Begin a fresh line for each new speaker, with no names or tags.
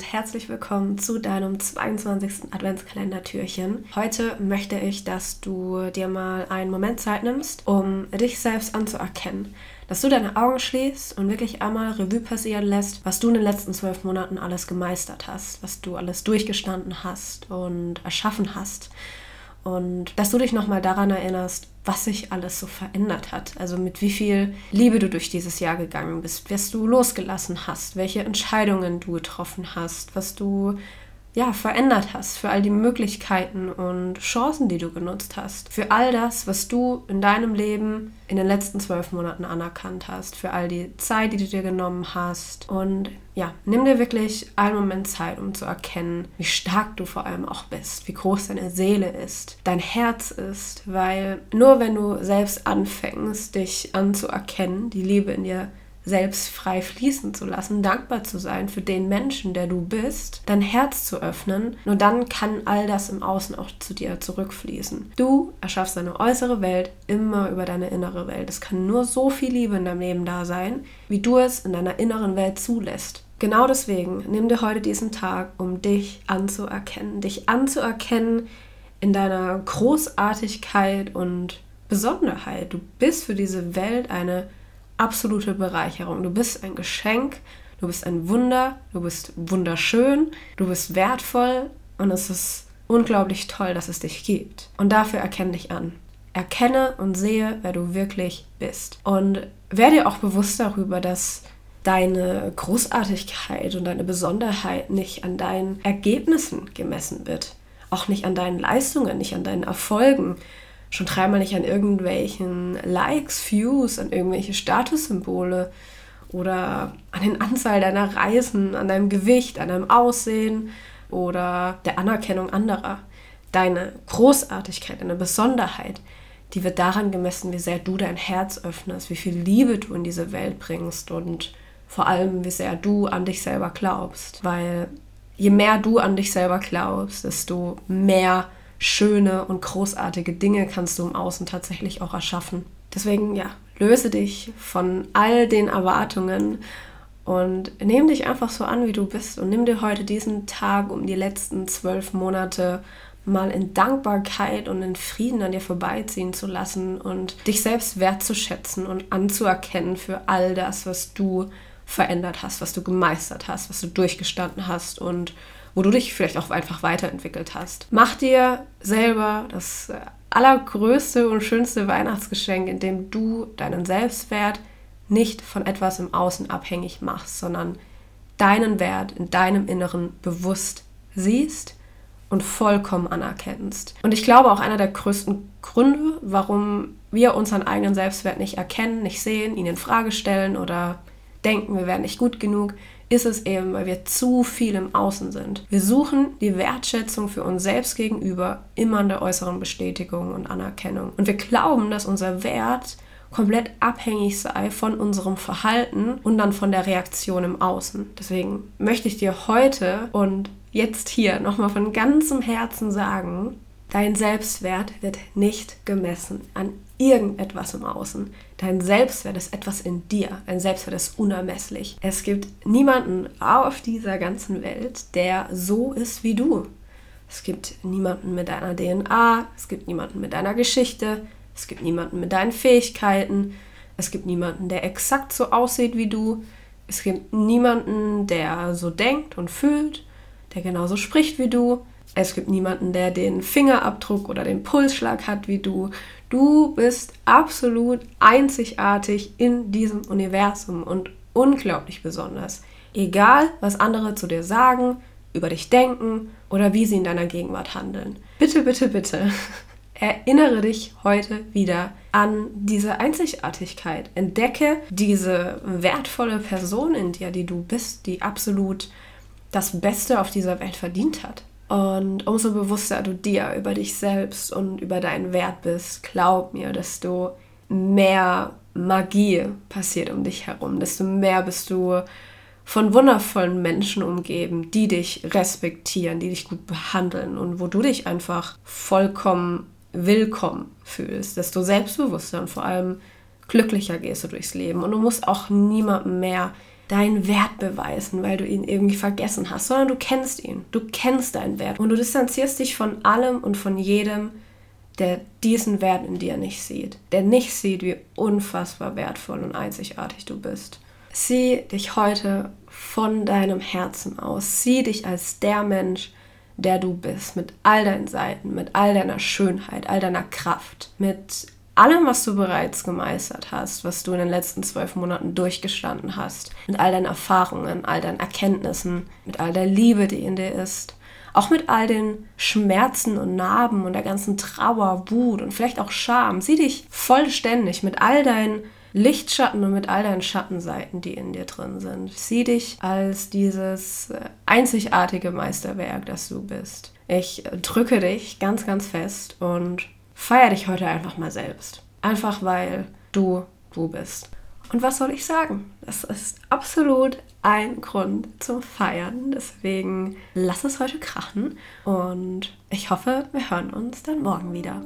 Und herzlich willkommen zu deinem 22. Adventskalender-Türchen. Heute möchte ich, dass du dir mal einen Moment Zeit nimmst, um dich selbst anzuerkennen. Dass du deine Augen schließt und wirklich einmal Revue passieren lässt, was du in den letzten zwölf Monaten alles gemeistert hast, was du alles durchgestanden hast und erschaffen hast. Und dass du dich nochmal daran erinnerst, was sich alles so verändert hat. Also mit wie viel Liebe du durch dieses Jahr gegangen bist, was du losgelassen hast, welche Entscheidungen du getroffen hast, was du ja, verändert hast, für all die Möglichkeiten und Chancen, die du genutzt hast, für all das, was du in deinem Leben in den letzten zwölf Monaten anerkannt hast, für all die Zeit, die du dir genommen hast. Und ja, nimm dir wirklich einen Moment Zeit, um zu erkennen, wie stark du vor allem auch bist, wie groß deine Seele ist, dein Herz ist, weil nur wenn du selbst anfängst, dich anzuerkennen, die Liebe in dir selbst frei fließen zu lassen, dankbar zu sein für den Menschen, der du bist, dein Herz zu öffnen. Nur dann kann all das im Außen auch zu dir zurückfließen. Du erschaffst deine äußere Welt immer über deine innere Welt. Es kann nur so viel Liebe in deinem Leben da sein, wie du es in deiner inneren Welt zulässt. Genau deswegen nimm dir heute diesen Tag, um dich anzuerkennen. Dich anzuerkennen in deiner Großartigkeit und Besonderheit. Du bist für diese Welt eine absolute Bereicherung. Du bist ein Geschenk, du bist ein Wunder, du bist wunderschön, du bist wertvoll und es ist unglaublich toll, dass es dich gibt. Und dafür erkenne dich an. Erkenne und sehe, wer du wirklich bist. Und werde dir auch bewusst darüber, dass deine Großartigkeit und deine Besonderheit nicht an deinen Ergebnissen gemessen wird. Auch nicht an deinen Leistungen, nicht an deinen Erfolgen, schon dreimal nicht an irgendwelchen Likes, Views, an irgendwelche Statussymbole oder an den Anzahl deiner Reisen, an deinem Gewicht, an deinem Aussehen oder der Anerkennung anderer. Deine Großartigkeit, deine Besonderheit, die wird daran gemessen, wie sehr du dein Herz öffnest, wie viel Liebe du in diese Welt bringst und vor allem, wie sehr du an dich selber glaubst. Weil je mehr du an dich selber glaubst, desto mehr schöne und großartige Dinge kannst du im Außen tatsächlich auch erschaffen. Deswegen, ja, löse dich von all den Erwartungen und nimm dich einfach so an, wie du bist und nimm dir heute diesen Tag, um die letzten zwölf Monate mal in Dankbarkeit und in Frieden an dir vorbeiziehen zu lassen und dich selbst wertzuschätzen und anzuerkennen für all das, was du verändert hast, was du gemeistert hast, was du durchgestanden hast und wo du dich vielleicht auch einfach weiterentwickelt hast. Mach dir selber das allergrößte und schönste Weihnachtsgeschenk, indem du deinen Selbstwert nicht von etwas im Außen abhängig machst, sondern deinen Wert in deinem Inneren bewusst siehst und vollkommen anerkennst. Und ich glaube auch einer der größten Gründe, warum wir unseren eigenen Selbstwert nicht erkennen, nicht sehen, ihn in Frage stellen oder denken, wir wären nicht gut genug, ist es eben, weil wir zu viel im Außen sind. Wir suchen die Wertschätzung für uns selbst gegenüber immer in der äußeren Bestätigung und Anerkennung. Und wir glauben, dass unser Wert komplett abhängig sei von unserem Verhalten und dann von der Reaktion im Außen. Deswegen möchte ich dir heute und jetzt hier nochmal von ganzem Herzen sagen, dein Selbstwert wird nicht gemessen an irgendetwas im Außen. Dein Selbstwert ist etwas in dir. Dein Selbstwert ist unermesslich. Es gibt niemanden auf dieser ganzen Welt, der so ist wie du. Es gibt niemanden mit deiner DNA, es gibt niemanden mit deiner Geschichte, es gibt niemanden mit deinen Fähigkeiten, es gibt niemanden, der exakt so aussieht wie du, es gibt niemanden, der so denkt und fühlt, der genauso spricht wie du. Es gibt niemanden, der den Fingerabdruck oder den Pulsschlag hat wie du. Du bist absolut einzigartig in diesem Universum und unglaublich besonders. Egal, was andere zu dir sagen, über dich denken oder wie sie in deiner Gegenwart handeln. Bitte, bitte, bitte. Erinnere dich heute wieder an diese Einzigartigkeit. Entdecke diese wertvolle Person in dir, die du bist, die absolut das Beste auf dieser Welt verdient hat. Und umso bewusster du dir über dich selbst und über deinen Wert bist, glaub mir, desto mehr Magie passiert um dich herum, desto mehr bist du von wundervollen Menschen umgeben, die dich respektieren, die dich gut behandeln und wo du dich einfach vollkommen willkommen fühlst, desto selbstbewusster und vor allem glücklicher gehst du durchs Leben. Und du musst auch niemandem mehr deinen Wert beweisen, weil du ihn irgendwie vergessen hast, sondern du kennst ihn. Du kennst deinen Wert und du distanzierst dich von allem und von jedem, der diesen Wert in dir nicht sieht, der nicht sieht, wie unfassbar wertvoll und einzigartig du bist. Sieh dich heute von deinem Herzen aus. Sieh dich als der Mensch, der du bist, mit all deinen Seiten, mit all deiner Schönheit, all deiner Kraft, mit allem, was du bereits gemeistert hast, was du in den letzten zwölf Monaten durchgestanden hast, mit all deinen Erfahrungen, all deinen Erkenntnissen, mit all der Liebe, die in dir ist, auch mit all den Schmerzen und Narben und der ganzen Trauer, Wut und vielleicht auch Scham. Sieh dich vollständig mit all deinen Lichtschatten und mit all deinen Schattenseiten, die in dir drin sind. Sieh dich als dieses äh, einzigartige Meisterwerk, das du bist. Ich drücke dich ganz, ganz fest und feier dich heute einfach mal selbst. Einfach weil du du bist. Und was soll ich sagen? Das ist absolut ein Grund zum Feiern. Deswegen lass es heute krachen und ich hoffe, wir hören uns dann morgen wieder.